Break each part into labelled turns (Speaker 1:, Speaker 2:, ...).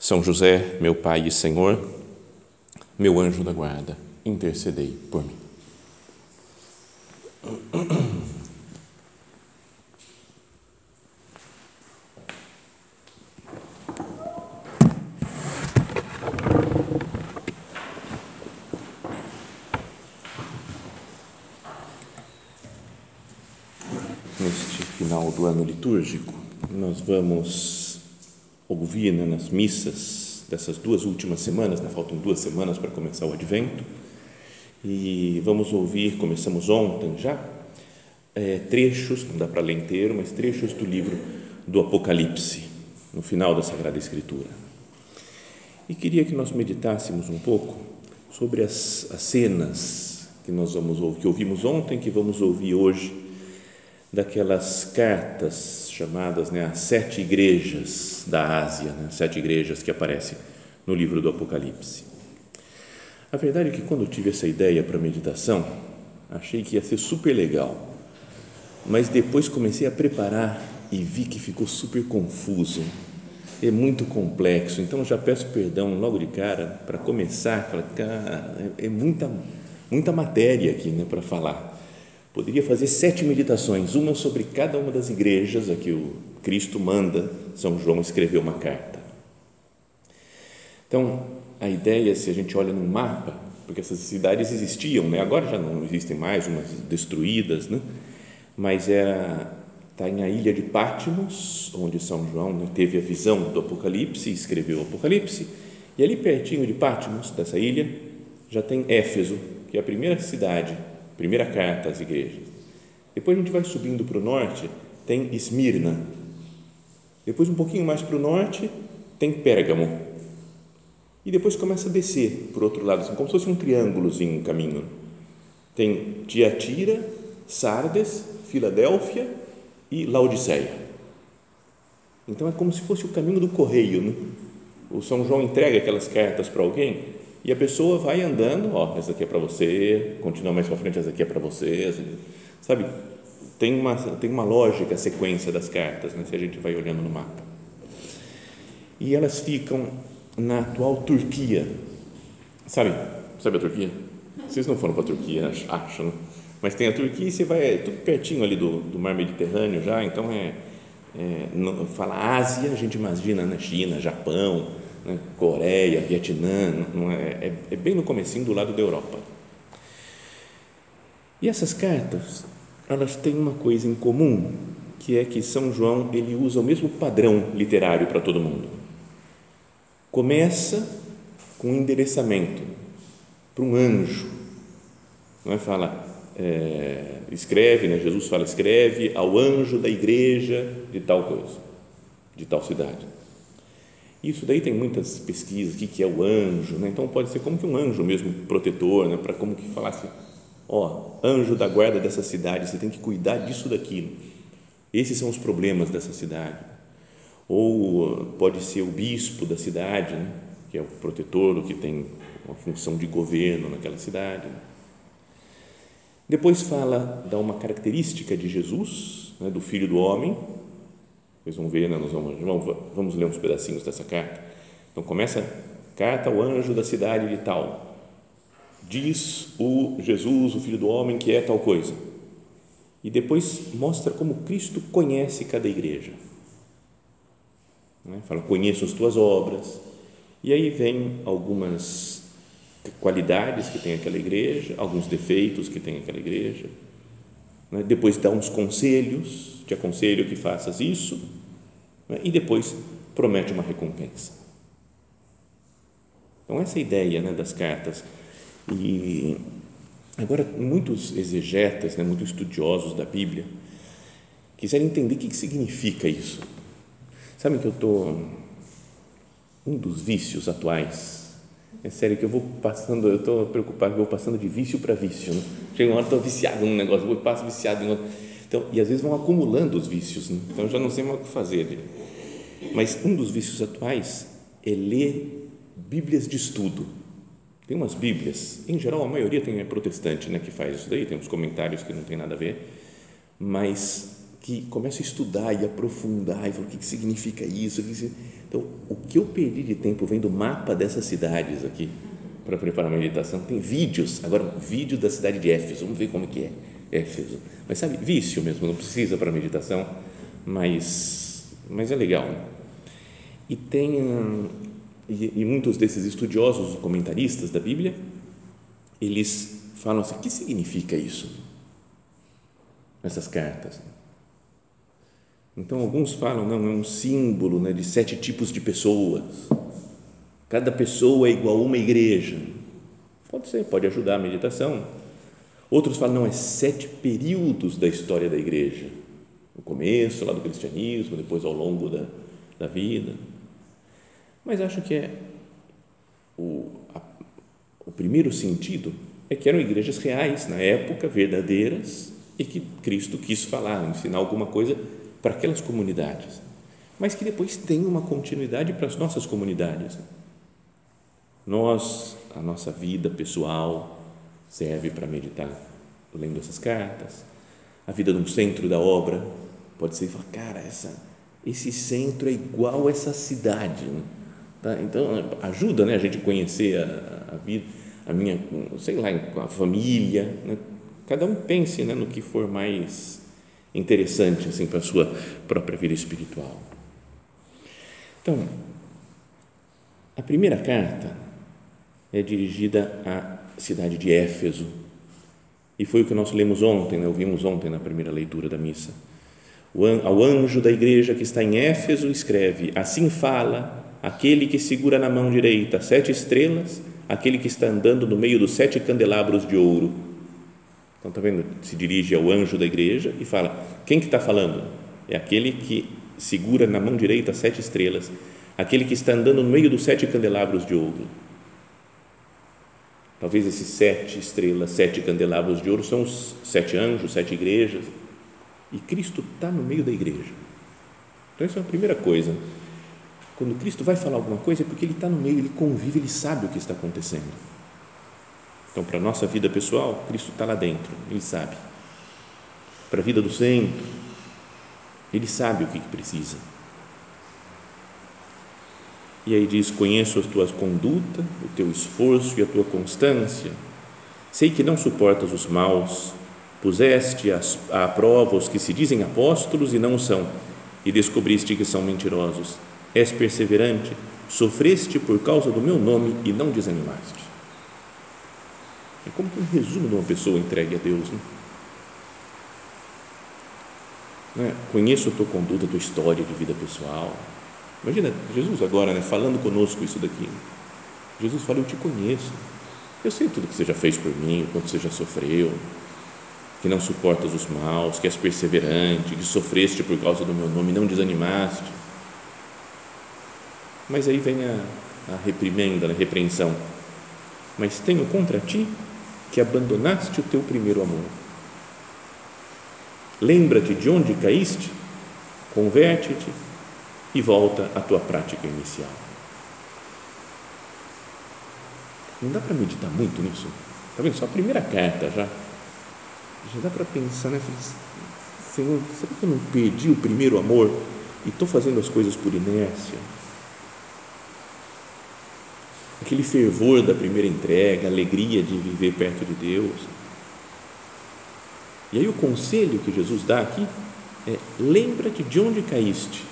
Speaker 1: são José, meu Pai e Senhor, meu anjo da guarda, intercedei por mim. Neste final do ano litúrgico, nós vamos ouvir né, nas missas dessas duas últimas semanas, né, faltam duas semanas para começar o Advento, e vamos ouvir, começamos ontem já, é, trechos, não dá para ler inteiro, mas trechos do livro do Apocalipse, no final da Sagrada Escritura. E queria que nós meditássemos um pouco sobre as, as cenas que nós vamos que ouvimos ontem, que vamos ouvir hoje, daquelas cartas chamadas né, as sete igrejas da Ásia, né, sete igrejas que aparecem no livro do Apocalipse. A verdade é que quando eu tive essa ideia para meditação, achei que ia ser super legal, mas depois comecei a preparar e vi que ficou super confuso, é muito complexo, então já peço perdão logo de cara para começar, falar, cara, é muita, muita matéria aqui né, para falar Poderia fazer sete meditações, uma sobre cada uma das igrejas a que o Cristo manda São João escrever uma carta. Então, a ideia, se a gente olha no mapa, porque essas cidades existiam, né? agora já não existem mais, umas destruídas, né? mas era está em a ilha de Patmos, onde São João né, teve a visão do Apocalipse, escreveu o Apocalipse, e ali pertinho de Patmos, dessa ilha, já tem Éfeso, que é a primeira cidade primeira carta às igrejas. Depois a gente vai subindo para o norte, tem Esmirna. Depois, um pouquinho mais para o norte, tem Pérgamo. E depois começa a descer para o outro lado, assim, como se fosse um triângulozinho o caminho. Tem Tiatira, Sardes, Filadélfia e Laodiceia. Então é como se fosse o caminho do correio. Né? O São João entrega aquelas cartas para alguém e a pessoa vai andando, ó, essa aqui é para você, continua mais para frente, essa aqui é para você, sabe? Tem uma, tem uma lógica a sequência das cartas, né, se a gente vai olhando no mapa. E elas ficam na atual Turquia. Sabe? Sabe a Turquia? Vocês não foram para a Turquia, acham, né? mas tem a Turquia e você vai é tudo pertinho ali do, do mar Mediterrâneo já, então é, é fala Ásia, a gente imagina na né, China, Japão, né? Coreia, Vietnã, não é, é, é bem no comecinho do lado da Europa. E essas cartas, elas têm uma coisa em comum, que é que São João ele usa o mesmo padrão literário para todo mundo. Começa com um endereçamento para um anjo, não é? Fala, é, escreve, né? Jesus fala, escreve ao anjo da igreja de tal coisa, de tal cidade. Isso daí tem muitas pesquisas, o que, que é o anjo, né? então pode ser como que um anjo mesmo protetor, né? para como que falasse, ó, anjo da guarda dessa cidade, você tem que cuidar disso daquilo. Esses são os problemas dessa cidade. Ou pode ser o bispo da cidade, né? que é o protetor, o que tem uma função de governo naquela cidade. Depois fala, dá uma característica de Jesus, né? do Filho do Homem, vocês vão ver, né? nós vamos, vamos, vamos ler uns pedacinhos dessa carta. Então começa carta ao anjo da cidade de tal. Diz o Jesus, o Filho do Homem, que é tal coisa. E depois mostra como Cristo conhece cada igreja. Né? Fala, conheço as tuas obras. E aí vem algumas qualidades que tem aquela igreja, alguns defeitos que tem aquela igreja. Né? Depois dá uns conselhos te aconselho que faças isso? E depois promete uma recompensa. Então, essa é a ideia né, das cartas. E agora, muitos exegetas, né, muitos estudiosos da Bíblia, quiserem entender o que significa isso. Sabe que eu estou um dos vícios atuais. É sério que eu vou passando, eu estou preocupado eu vou passando de vício para vício. Né? Chega uma hora estou viciado num negócio, vou passo viciado em outro. Então, e às vezes vão acumulando os vícios. Né? Então já não sei mais o que fazer. Mas um dos vícios atuais é ler Bíblias de estudo. Tem umas Bíblias, em geral a maioria tem é protestante, né, que faz isso daí, tem uns comentários que não tem nada a ver, mas que começa a estudar e aprofundar e falar o que, que significa isso. Então, o que eu perdi de tempo vendo o mapa dessas cidades aqui para preparar a meditação, tem vídeos, agora um vídeo da cidade de Éfeso, vamos ver como que é Éfeso. Mas sabe, vício mesmo, não precisa para meditação, mas, mas é legal. E tem e, e muitos desses estudiosos, comentaristas da Bíblia, eles falam assim: o que significa isso? Essas cartas. Então, alguns falam, não, é um símbolo né, de sete tipos de pessoas. Cada pessoa é igual a uma igreja. Pode ser, pode ajudar a meditação. Outros falam, não, é sete períodos da história da igreja. O começo lá do cristianismo, depois ao longo da, da vida. Mas acho que é o, a, o primeiro sentido é que eram igrejas reais na época, verdadeiras, e que Cristo quis falar, ensinar alguma coisa para aquelas comunidades, mas que depois tem uma continuidade para as nossas comunidades. Nós, a nossa vida pessoal serve para meditar lendo essas cartas. A vida de um centro da obra pode ser falar, cara, essa, esse centro é igual a essa cidade. Né? Tá? Então, ajuda né, a gente conhecer a, a, vida, a minha, sei lá, a família. Né? Cada um pense né, no que for mais interessante assim, para a sua própria vida espiritual. Então, a primeira carta é dirigida à cidade de Éfeso, e foi o que nós lemos ontem, né? ouvimos ontem na primeira leitura da missa. Ao anjo da igreja que está em Éfeso, escreve: Assim fala aquele que segura na mão direita sete estrelas, aquele que está andando no meio dos sete candelabros de ouro. Então, está vendo? Se dirige ao anjo da igreja e fala: quem que está falando? É aquele que segura na mão direita sete estrelas, aquele que está andando no meio dos sete candelabros de ouro. Talvez esses sete estrelas, sete candelabros de ouro são os sete anjos, sete igrejas. E Cristo está no meio da igreja. Então, essa é a primeira coisa quando Cristo vai falar alguma coisa é porque ele está no meio, ele convive, ele sabe o que está acontecendo. Então, para a nossa vida pessoal, Cristo está lá dentro, ele sabe. Para a vida do centro, ele sabe o que precisa. E aí diz: Conheço as tuas condutas, o teu esforço e a tua constância. Sei que não suportas os maus, puseste à prova os que se dizem apóstolos e não são, e descobriste que são mentirosos és perseverante, sofreste por causa do meu nome e não desanimaste. É como um resumo de uma pessoa entregue a Deus. Né? Né? Conheço a tua conduta, a tua história de vida pessoal. Imagina Jesus agora né, falando conosco isso daqui. Jesus fala: Eu te conheço. Eu sei tudo que você já fez por mim, o quanto você já sofreu, que não suportas os maus, que és perseverante, que sofreste por causa do meu nome não desanimaste. Mas aí vem a, a reprimenda, a repreensão. Mas tenho contra ti que abandonaste o teu primeiro amor. Lembra-te de onde caíste, converte-te e volta à tua prática inicial. Não dá para meditar muito nisso? Está vendo? Só a primeira carta já. Já dá para pensar, né? Senhor, será que eu não perdi o primeiro amor e estou fazendo as coisas por inércia? aquele fervor da primeira entrega, a alegria de viver perto de Deus. E aí o conselho que Jesus dá aqui é: lembra-te de onde caíste,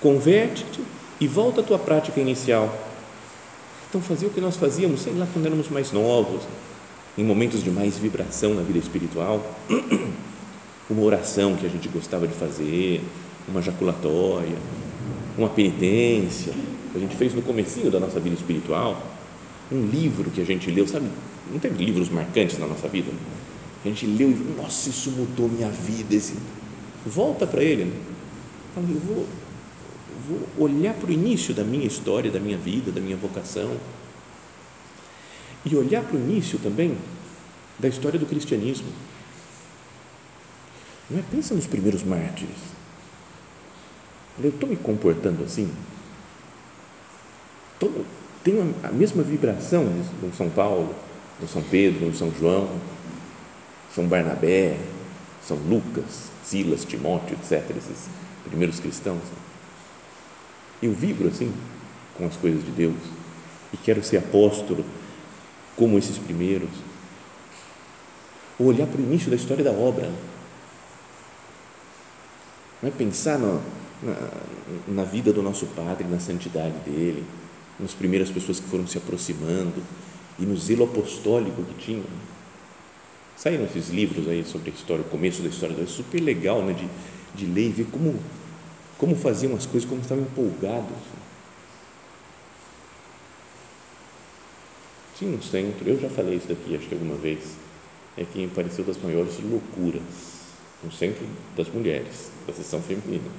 Speaker 1: converte-te e volta à tua prática inicial. Então, fazer o que nós fazíamos, sei lá, quando éramos mais novos, em momentos de mais vibração na vida espiritual, uma oração que a gente gostava de fazer, uma jaculatória, uma penitência, que a gente fez no comecinho da nossa vida espiritual, um livro que a gente leu, sabe, não teve livros marcantes na nossa vida? A gente leu e nossa, isso mudou minha vida. Esse... Volta para ele. Fala, eu vou, vou olhar para o início da minha história, da minha vida, da minha vocação. E olhar para o início também da história do cristianismo. Não é? Pensa nos primeiros mártires. Eu estou me comportando assim? Estou, tenho a mesma vibração no São Paulo, no São Pedro, no São João, São Barnabé, São Lucas, Silas, Timóteo, etc. Esses primeiros cristãos. Eu vibro assim com as coisas de Deus e quero ser apóstolo como esses primeiros. Ou olhar para o início da história da obra. Não é pensar no, na, na vida do nosso Padre, na santidade dele, nas primeiras pessoas que foram se aproximando e no zelo apostólico que tinham. Saíram esses livros aí sobre a história, o começo da história, é super legal né, de, de ler e ver como como faziam as coisas, como estavam empolgados. Tinha um centro, eu já falei isso daqui, acho que alguma vez, é que me pareceu das maiores loucuras, um centro das mulheres, da seção feminina.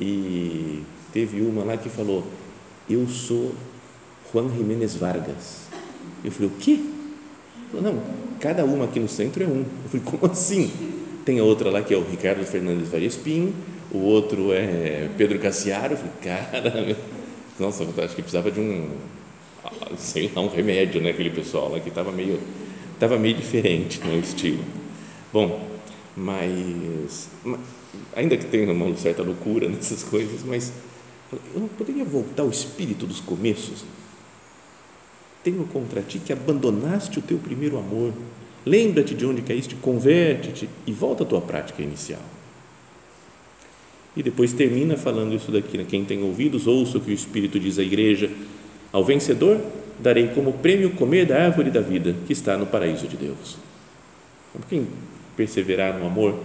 Speaker 1: E teve uma lá que falou: Eu sou Juan Jiménez Vargas. Eu falei: O quê? Falou, não, cada uma aqui no centro é um. Eu falei: Como assim? Tem outra lá que é o Ricardo Fernandes Varias Pinho, o outro é Pedro Cassiaro. Falei, cara, nossa, acho que precisava de um, sei lá, um remédio, né? Aquele pessoal lá que estava meio, estava meio diferente no estilo. Bom, mas, ainda que tenha uma certa loucura nessas coisas, mas eu não poderia voltar ao espírito dos começos. Tenho contra ti que abandonaste o teu primeiro amor. Lembra-te de onde caíste, converte-te e volta à tua prática inicial. E depois termina falando isso daqui, né? quem tem ouvidos, ouça o que o Espírito diz à igreja. Ao vencedor, darei como prêmio comer da árvore da vida que está no paraíso de Deus. Então, quem perseverar no amor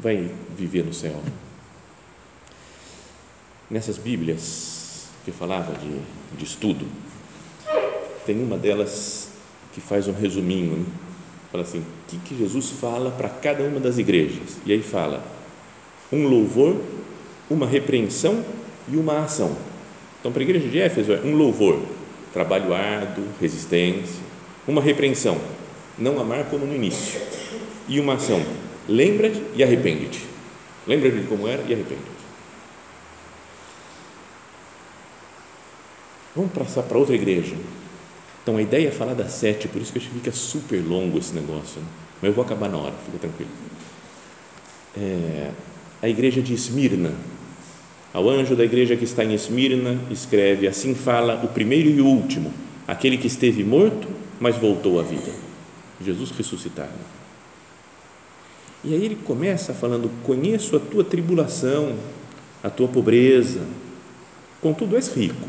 Speaker 1: vai viver no céu. Nessas Bíblias que eu falava de, de estudo, tem uma delas que faz um resuminho, né? fala assim, o que, que Jesus fala para cada uma das igrejas? E aí fala, um louvor, uma repreensão e uma ação. Então, para a igreja de Éfeso é um louvor, trabalho árduo, resistência, uma repreensão, não amar como no início, e uma ação, lembra-te e arrepende-te. Lembra-te de como era e arrepende-te. Vamos passar para outra igreja. Então, a ideia é falar das sete, por isso que acho que fica super longo esse negócio. Né? Mas eu vou acabar na hora, fica tranquilo. É, a igreja de Esmirna. Ao anjo da igreja que está em Esmirna, escreve: Assim fala o primeiro e o último, aquele que esteve morto, mas voltou à vida. Jesus ressuscitado. E aí ele começa falando: Conheço a tua tribulação, a tua pobreza, contudo és rico.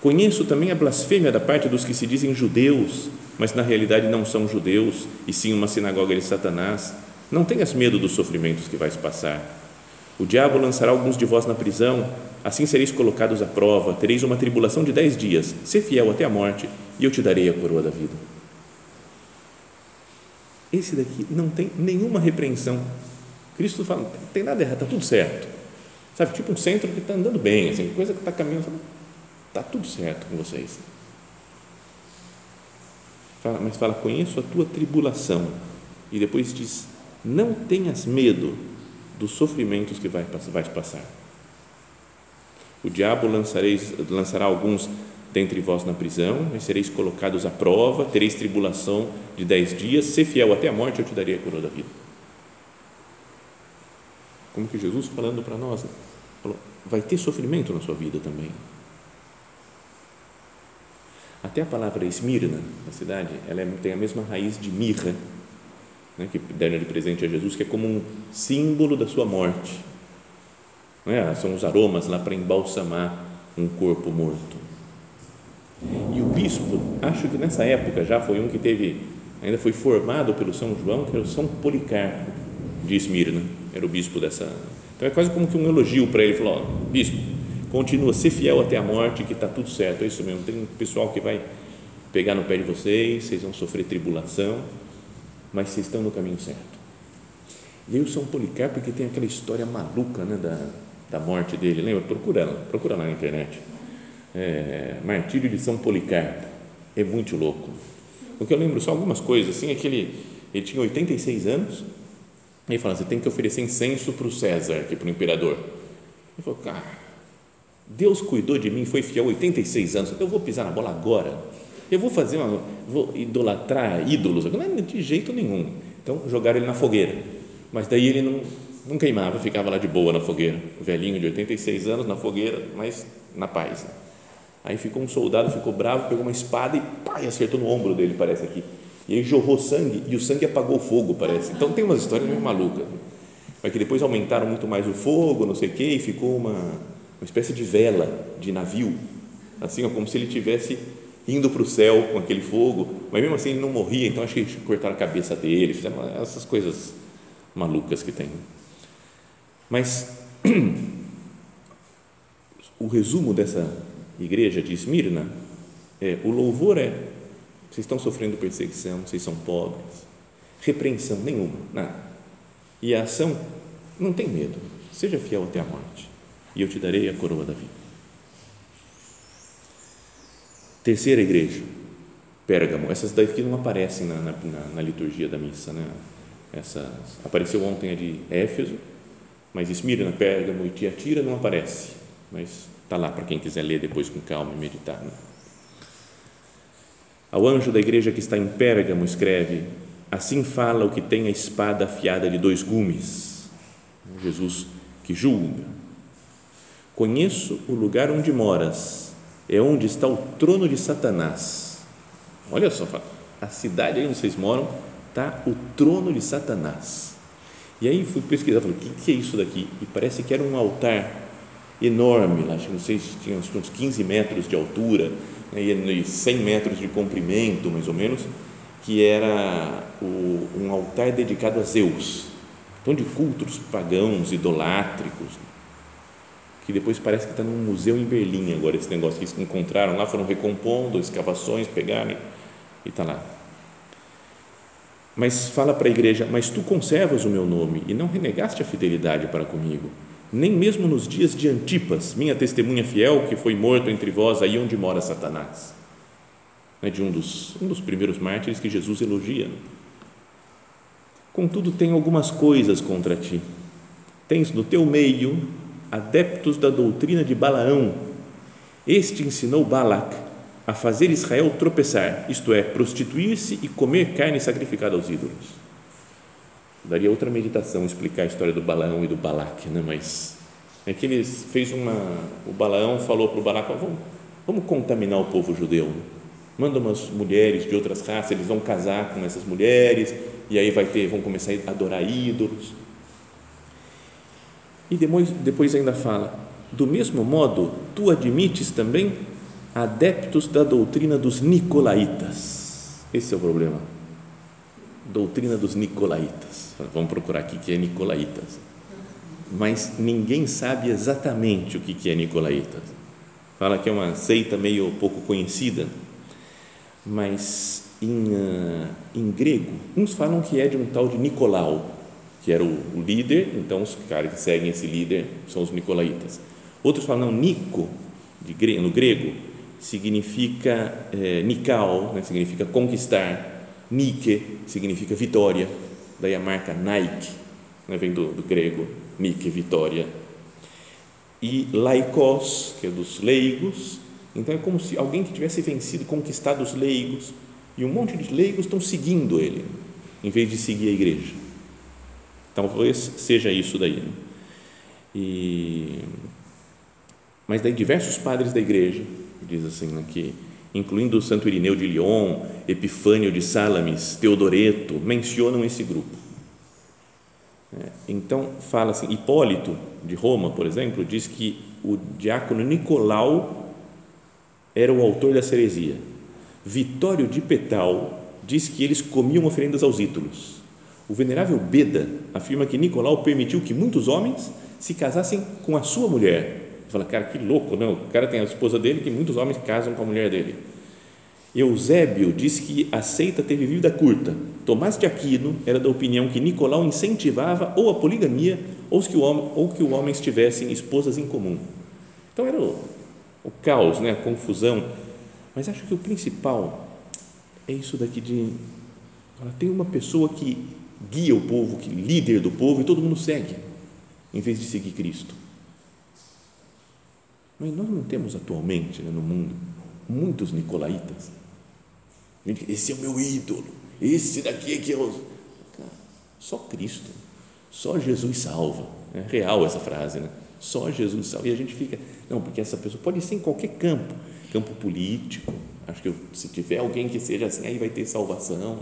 Speaker 1: Conheço também a blasfêmia da parte dos que se dizem judeus, mas na realidade não são judeus, e sim uma sinagoga de Satanás não tenhas medo dos sofrimentos que vais passar. O diabo lançará alguns de vós na prisão, assim sereis colocados à prova, tereis uma tribulação de dez dias. Sê fiel até a morte, e eu te darei a coroa da vida. Esse daqui não tem nenhuma repreensão. Cristo fala, não tem nada errado, está tudo certo. Sabe, tipo um centro que está andando bem, assim, coisa que está caminhando, está tudo certo com vocês. Fala, mas fala, conheço a tua tribulação. E depois diz, não tenhas medo dos sofrimentos que vai, vais passar. O diabo lançareis, lançará alguns dentre vós na prisão, e sereis colocados à prova, tereis tribulação de dez dias, ser fiel até a morte, eu te darei a coroa da vida. Como que Jesus falando para nós, falou, vai ter sofrimento na sua vida também. Até a palavra Esmirna, na cidade, ela é, tem a mesma raiz de mirra, né, que deram de presente a Jesus, que é como um símbolo da sua morte. É? São os aromas lá para embalsamar um corpo morto. E o bispo, acho que nessa época já foi um que teve, ainda foi formado pelo São João, que era o São Policarpo de Esmirna, era o bispo dessa. Então é quase como que um elogio para ele, falou: bispo, continua, ser fiel até a morte, que está tudo certo, é isso mesmo. Tem um pessoal que vai pegar no pé de vocês, vocês vão sofrer tribulação, mas vocês estão no caminho certo. E aí o São Policarpo, que tem aquela história maluca né, da, da morte dele, lembra? Procura, procura lá na internet. É, Martírio de São Policarpo. É muito louco. O que eu lembro só algumas coisas, assim, é que ele, ele tinha 86 anos, e ele fala, você tem que oferecer incenso para o César, aqui para o imperador. Ele falou, cara, Deus cuidou de mim, foi fiel 86 anos, eu vou pisar na bola agora, eu vou fazer uma, vou idolatrar ídolos, não é de jeito nenhum. Então, jogaram ele na fogueira, mas daí ele não, não queimava, ficava lá de boa na fogueira, velhinho de 86 anos na fogueira, mas na paz. Aí ficou um soldado, ficou bravo, pegou uma espada e pá, e acertou no ombro dele, parece aqui. E aí jorrou sangue e o sangue apagou o fogo, parece. Então tem umas histórias meio malucas. Mas que depois aumentaram muito mais o fogo, não sei o quê, e ficou uma, uma espécie de vela de navio, assim, como se ele tivesse indo para o céu com aquele fogo, mas mesmo assim ele não morria, então acho que cortaram a cabeça dele, fizeram essas coisas malucas que tem. Mas o resumo dessa igreja de Esmirna é: o louvor é, vocês estão sofrendo perseguição, vocês são pobres, repreensão nenhuma, nada. E a ação, não tem medo, seja fiel até a morte, e eu te darei a coroa da vida. Terceira igreja, Pérgamo. Essas daqui não aparecem na, na, na liturgia da missa, né? Essas, apareceu ontem a de Éfeso, mas Esmirna, Pérgamo e Tiatira não aparece, mas está lá para quem quiser ler depois com calma e meditar. Né? Ao anjo da igreja que está em Pérgamo escreve: Assim fala o que tem a espada afiada de dois gumes. Jesus que julga. Conheço o lugar onde moras é onde está o trono de Satanás. Olha só, a cidade onde vocês moram está o trono de Satanás. E aí fui pesquisar, falei, o que, que é isso daqui? E parece que era um altar enorme, lá, não sei se tinha uns 15 metros de altura né, e 100 metros de comprimento, mais ou menos, que era o, um altar dedicado a Zeus. Então, de cultos pagãos, idolátricos, que depois parece que está num museu em Berlim agora, esse negócio que eles encontraram lá, foram recompondo, escavações, pegaram e está lá. Mas fala para a igreja, mas tu conservas o meu nome e não renegaste a fidelidade para comigo, nem mesmo nos dias de Antipas, minha testemunha fiel, que foi morto entre vós, aí onde mora Satanás. É de um dos, um dos primeiros mártires que Jesus elogia. Contudo, tem algumas coisas contra ti. Tens no teu meio adeptos da doutrina de Balaão. Este ensinou Balac a fazer Israel tropeçar, isto é, prostituir-se e comer carne sacrificada aos ídolos. Daria outra meditação explicar a história do Balaão e do Balac, né? mas é que ele fez uma. O Balaão falou para o Balac: vamos, vamos contaminar o povo judeu. Manda umas mulheres de outras raças, eles vão casar com essas mulheres, e aí vai ter, vão começar a adorar ídolos. E depois, depois ainda fala: do mesmo modo, tu admites também adeptos da doutrina dos nicolaítas. Esse é o problema. Doutrina dos nicolaítas. Vamos procurar aqui que é nicolaítas. Mas ninguém sabe exatamente o que é nicolaítas. Fala que é uma seita meio pouco conhecida, mas em, uh, em grego, uns falam que é de um tal de Nicolau, que era o, o líder, então os caras que seguem esse líder são os nicolaítas. Outros falam, não, Nico, de, no grego, significa é, né, significa conquistar, Nike significa vitória, daí a marca Nike, né, vem do, do grego, Nike, vitória. E Laikos, que é dos leigos, então é como se alguém que tivesse vencido, conquistado os leigos, e um monte de leigos estão seguindo ele, em vez de seguir a igreja. Talvez seja isso daí. Né? E, mas daí diversos padres da igreja, diz assim, né, que, incluindo o Santo Irineu de Lyon, Epifânio de Salamis, Teodoreto, mencionam esse grupo. É, então, fala assim, Hipólito de Roma, por exemplo, diz que o diácono Nicolau era o autor da heresia. Vitório de Petal diz que eles comiam oferendas aos ídolos o venerável Beda afirma que Nicolau permitiu que muitos homens se casassem com a sua mulher. Você fala, cara, que louco, não? O cara tem a esposa dele que muitos homens casam com a mulher dele. Eusébio diz que a seita teve vida curta. Tomás de Aquino era da opinião que Nicolau incentivava ou a poligamia ou que o homem, ou que o homem tivessem esposas em comum. Então era o, o caos, né, a confusão. Mas acho que o principal é isso daqui de tem uma pessoa que guia o povo, que líder do povo e todo mundo segue, em vez de seguir Cristo. Mas nós não temos atualmente né, no mundo muitos nicolaítas. Esse é o meu ídolo, esse daqui é que eu. Só Cristo, só Jesus salva. É real essa frase, né? Só Jesus salva. E a gente fica, não, porque essa pessoa pode ser em qualquer campo, campo político. Acho que se tiver alguém que seja assim, aí vai ter salvação.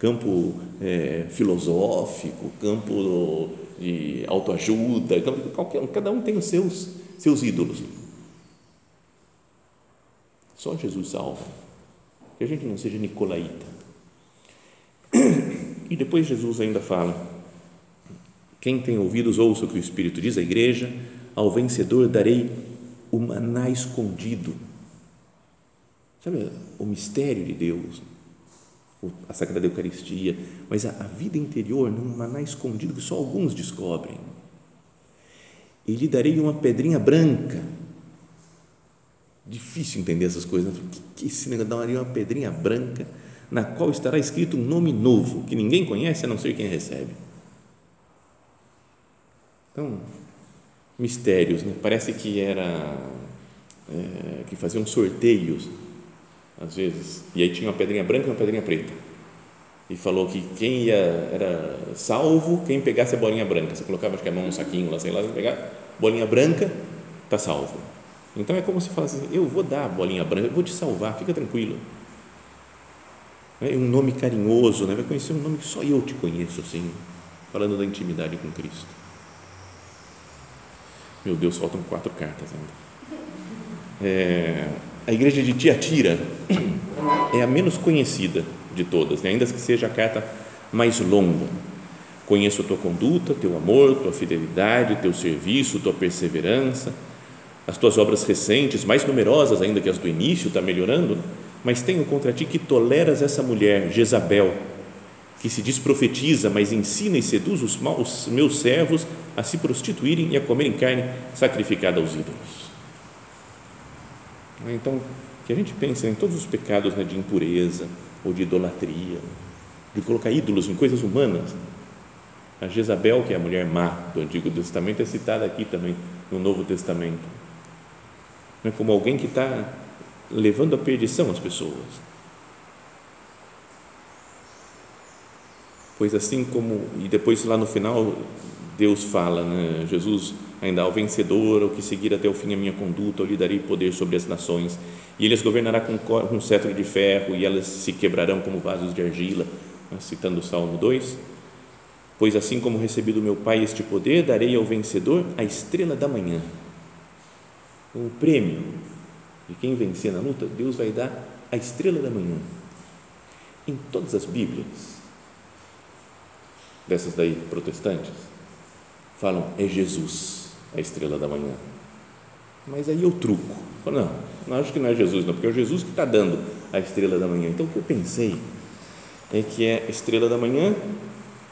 Speaker 1: Campo é, filosófico, campo de autoajuda, campo, qualquer, cada um tem os seus, seus ídolos. Só Jesus salva. Que a gente não seja nicolaíta. E depois Jesus ainda fala: quem tem ouvidos, ouça o que o Espírito diz à igreja, ao vencedor darei o maná escondido. Sabe o mistério de Deus, a Sagrada Eucaristia, mas a, a vida interior num maná escondido que só alguns descobrem. E lhe darei uma pedrinha branca Difícil entender essas coisas. Né? Que, que esse negócio daria uma pedrinha branca na qual estará escrito um nome novo que ninguém conhece a não ser quem recebe. Então, mistérios, né? Parece que era é, que faziam sorteios às vezes e aí tinha uma pedrinha branca e uma pedrinha preta e falou que quem ia era salvo quem pegasse a bolinha branca. Você colocava acho que a mão no saquinho lá, sei lá, pegar bolinha branca, tá salvo então é como se falasse, assim, eu vou dar a bolinha branca, eu vou te salvar, fica tranquilo. É um nome carinhoso, né? vai conhecer um nome que só eu te conheço, assim, falando da intimidade com Cristo. Meu Deus, faltam quatro cartas ainda. É, a igreja de Tiatira é a menos conhecida de todas, né? ainda que seja a carta mais longa. Conheço a tua conduta, teu amor, tua fidelidade, teu serviço, tua perseverança as tuas obras recentes, mais numerosas ainda que as do início, está melhorando, né? mas tenho contra ti que toleras essa mulher, Jezabel, que se diz profetiza, mas ensina e seduz os, maus, os meus servos a se prostituírem e a comerem carne sacrificada aos ídolos. Então, que a gente pense em todos os pecados né, de impureza ou de idolatria, de colocar ídolos em coisas humanas. A Jezabel, que é a mulher má do Antigo Testamento, é citada aqui também no Novo Testamento né, como alguém que está levando à perdição as pessoas. Pois assim como, e depois lá no final, Deus fala, né, Jesus ainda ao vencedor, ao que seguir até o fim a minha conduta, eu lhe darei poder sobre as nações, e ele as governará com um cetro de ferro, e elas se quebrarão como vasos de argila, né, citando o Salmo 2. Pois assim como recebi do meu Pai este poder, darei ao vencedor a estrela da manhã um prêmio de quem vencer na luta, Deus vai dar a estrela da manhã. Em todas as Bíblias, dessas daí protestantes, falam é Jesus a estrela da manhã. Mas aí eu truco. Não, não acho que não é Jesus, não, porque é Jesus que está dando a estrela da manhã. Então o que eu pensei é que é a estrela da manhã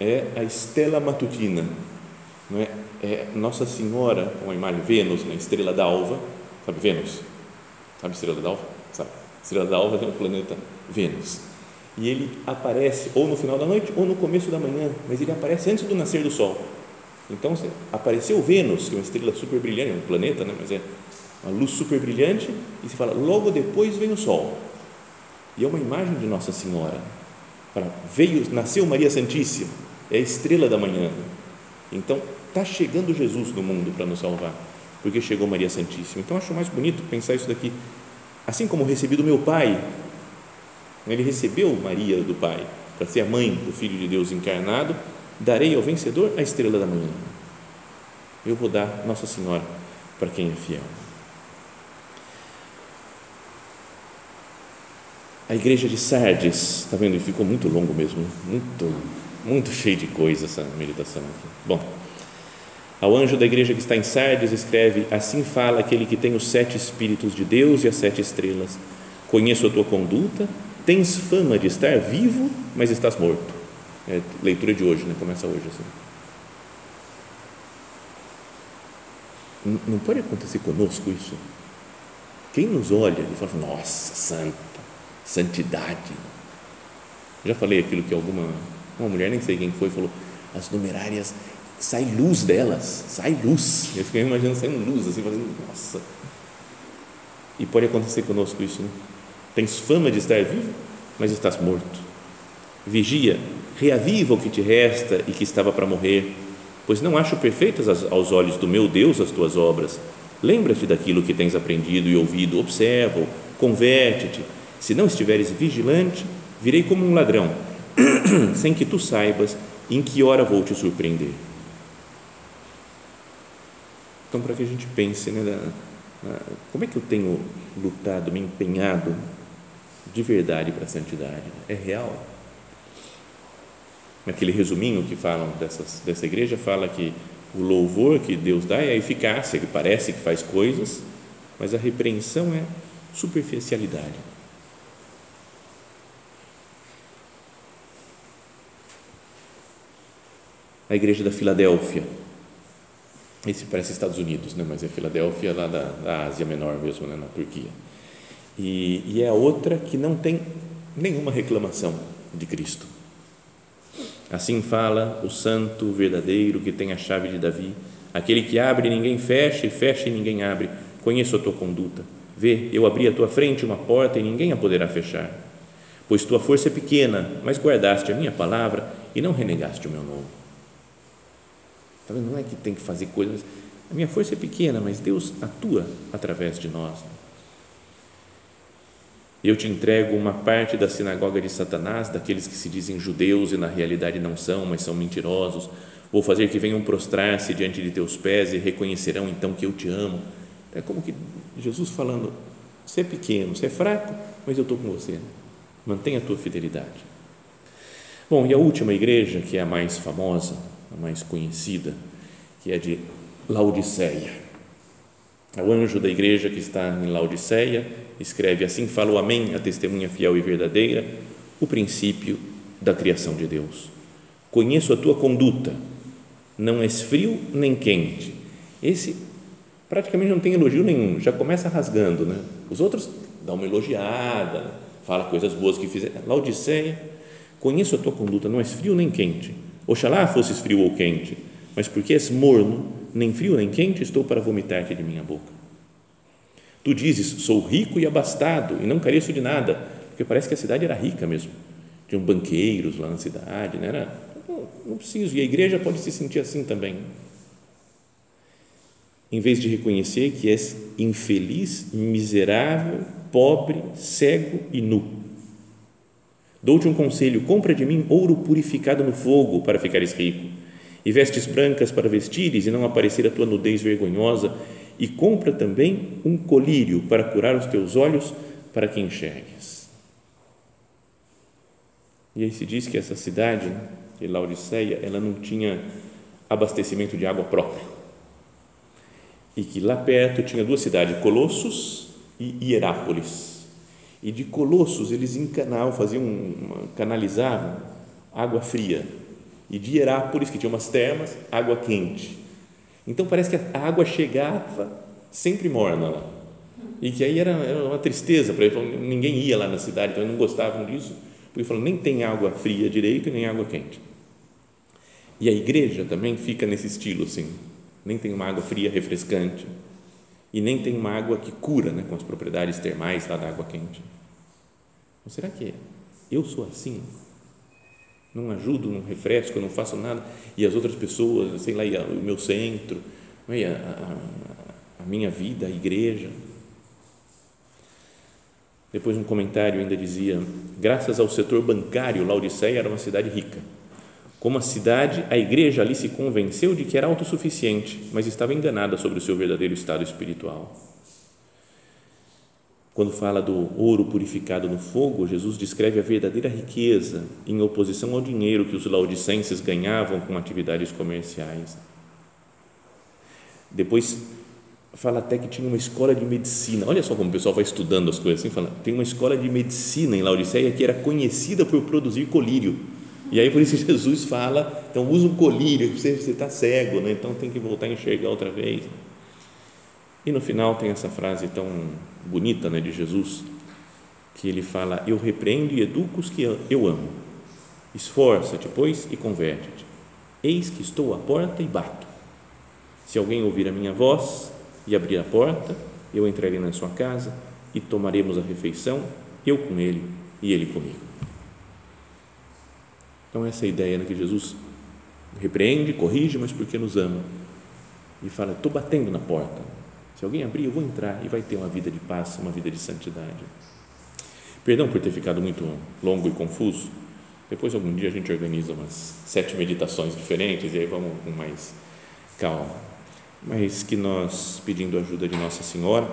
Speaker 1: é a estela matutina, não é? é Nossa Senhora, uma imagem, Vênus, na né? estrela d'alva, sabe Vênus? Sabe estrela d'alva? Sabe? Estrela d'alva tem o planeta Vênus. E ele aparece ou no final da noite ou no começo da manhã, mas ele aparece antes do nascer do Sol. Então, apareceu Vênus, que é uma estrela super brilhante, um planeta, né? mas é uma luz super brilhante, e se fala, logo depois vem o Sol. E é uma imagem de Nossa Senhora. Veio, nasceu Maria Santíssima, é a estrela da manhã. Então, está chegando Jesus no mundo para nos salvar, porque chegou Maria Santíssima. Então acho mais bonito pensar isso daqui. Assim como recebi do meu Pai, ele recebeu Maria do Pai para ser a mãe do Filho de Deus encarnado, darei ao vencedor a estrela da manhã. Eu vou dar Nossa Senhora para quem é fiel. A igreja de Sardes, está vendo? Ficou muito longo mesmo, muito, muito cheio de coisa essa meditação aqui. Bom, ao anjo da igreja que está em Sardes, escreve: Assim fala aquele que tem os sete Espíritos de Deus e as sete estrelas. Conheço a tua conduta, tens fama de estar vivo, mas estás morto. É leitura de hoje, né? Começa hoje assim. Não pode acontecer conosco isso. Quem nos olha e fala, nossa, santo, santidade. Já falei aquilo que alguma uma mulher, nem sei quem foi, falou, as numerárias, sai luz delas, sai luz. Eu fiquei imaginando saindo luz, assim, fazendo, nossa. E pode acontecer conosco isso, né? Tens fama de estar vivo, mas estás morto. Vigia, reaviva o que te resta e que estava para morrer, pois não acho perfeitas aos olhos do meu Deus as tuas obras. Lembra-te daquilo que tens aprendido e ouvido, observa, converte-te. Se não estiveres vigilante, virei como um ladrão, sem que tu saibas em que hora vou te surpreender. Então, para que a gente pense, né, como é que eu tenho lutado, me empenhado de verdade para a santidade? É real? Naquele resuminho que falam dessas, dessa igreja, fala que o louvor que Deus dá é a eficácia, que parece que faz coisas, mas a repreensão é superficialidade. A igreja da Filadélfia, esse parece Estados Unidos, né? mas é Filadélfia lá da, da Ásia Menor mesmo, né? na Turquia. E, e é a outra que não tem nenhuma reclamação de Cristo. Assim fala o santo verdadeiro que tem a chave de Davi, aquele que abre e ninguém fecha, e fecha e ninguém abre. Conheço a tua conduta. Vê, eu abri à tua frente uma porta e ninguém a poderá fechar. Pois tua força é pequena, mas guardaste a minha palavra e não renegaste o meu nome. Tá? Não é que tem que fazer coisas. A minha força é pequena, mas Deus atua através de nós. Eu te entrego uma parte da sinagoga de Satanás, daqueles que se dizem judeus e na realidade não são, mas são mentirosos. Vou fazer que venham prostrar-se diante de teus pés e reconhecerão então que eu te amo. É como que Jesus falando: você é pequeno, você é fraco, mas eu estou com você. Mantenha a tua fidelidade. Bom, e a última igreja, que é a mais famosa, a mais conhecida, que é de Laodiceia. É o anjo da igreja que está em Laodiceia escreve assim: fala o Amém, a testemunha fiel e verdadeira, o princípio da criação de Deus. Conheço a tua conduta, não és frio nem quente. Esse praticamente não tem elogio nenhum, já começa rasgando, né? Os outros dão uma elogiada, fala coisas boas que fizeram. Laodiceia, conheço a tua conduta, não és frio nem quente. Oxalá fosses frio ou quente, mas porque és morno, nem frio nem quente, estou para vomitar-te de minha boca. Tu dizes, sou rico e abastado e não careço de nada, porque parece que a cidade era rica mesmo. Tinham banqueiros lá na cidade, né? Era, não, não preciso, e a igreja pode se sentir assim também. Em vez de reconhecer que és infeliz, miserável, pobre, cego e nu. Dou-te um conselho: compra de mim ouro purificado no fogo para ficares rico, e vestes brancas para vestires e não aparecer a tua nudez vergonhosa, e compra também um colírio para curar os teus olhos, para que enxergues. E aí se diz que essa cidade, de Laodiceia, ela não tinha abastecimento de água próprio. E que lá perto tinha duas cidades, Colossos e Hierápolis. E de Colossos eles encanavam, faziam, canalizavam água fria. E de Hierápolis, que tinha umas termas, água quente então parece que a água chegava sempre morna lá. E que aí era, era uma tristeza para ele, ninguém ia lá na cidade, então não gostavam disso, porque falou, nem tem água fria direito nem água quente. E a igreja também fica nesse estilo assim, nem tem uma água fria refrescante e nem tem uma água que cura, né, com as propriedades termais lá da água quente. Será que eu sou assim? Não ajudo, não refresco, não faço nada, e as outras pessoas, sei lá, o meu centro, a, a, a minha vida, a igreja. Depois um comentário ainda dizia, graças ao setor bancário, Laodiceia era uma cidade rica. Como a cidade, a igreja ali se convenceu de que era autossuficiente, mas estava enganada sobre o seu verdadeiro estado espiritual. Quando fala do ouro purificado no fogo, Jesus descreve a verdadeira riqueza em oposição ao dinheiro que os laodicenses ganhavam com atividades comerciais. Depois fala até que tinha uma escola de medicina. Olha só como o pessoal vai estudando as coisas assim, fala, tem uma escola de medicina em Laodiceia que era conhecida por produzir colírio. E aí por isso Jesus fala, então usa um colírio, você está cego, né? então tem que voltar a enxergar outra vez. E no final tem essa frase tão bonita né, de Jesus, que ele fala: Eu repreendo e educo os que eu amo. Esforça-te, pois, e converte-te. Eis que estou à porta e bato. Se alguém ouvir a minha voz e abrir a porta, eu entrarei na sua casa e tomaremos a refeição, eu com ele e ele comigo. Então, essa é a ideia né, que Jesus repreende, corrige, mas porque nos ama. E fala: Estou batendo na porta. Se alguém abrir, eu vou entrar e vai ter uma vida de paz, uma vida de santidade. Perdão por ter ficado muito longo e confuso. Depois, algum dia, a gente organiza umas sete meditações diferentes e aí vamos com mais calma. Mas que nós, pedindo a ajuda de Nossa Senhora,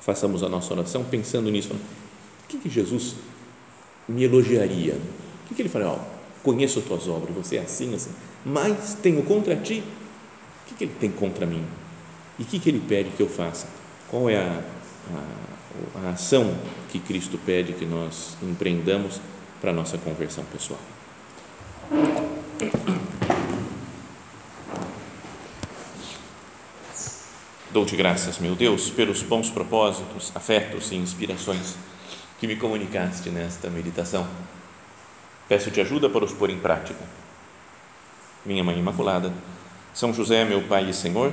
Speaker 1: façamos a nossa oração pensando nisso. O que, que Jesus me elogiaria? O que, que ele fala? Oh, conheço as tuas obras, você é assim, assim, mas tenho contra ti. O que, que ele tem contra mim? E o que, que ele pede que eu faça? Qual é a, a, a ação que Cristo pede que nós empreendamos para a nossa conversão pessoal? Dou-te graças, meu Deus, pelos bons propósitos, afetos e inspirações que me comunicaste nesta meditação. Peço-te ajuda para os pôr em prática. Minha Mãe Imaculada, São José, meu Pai e Senhor,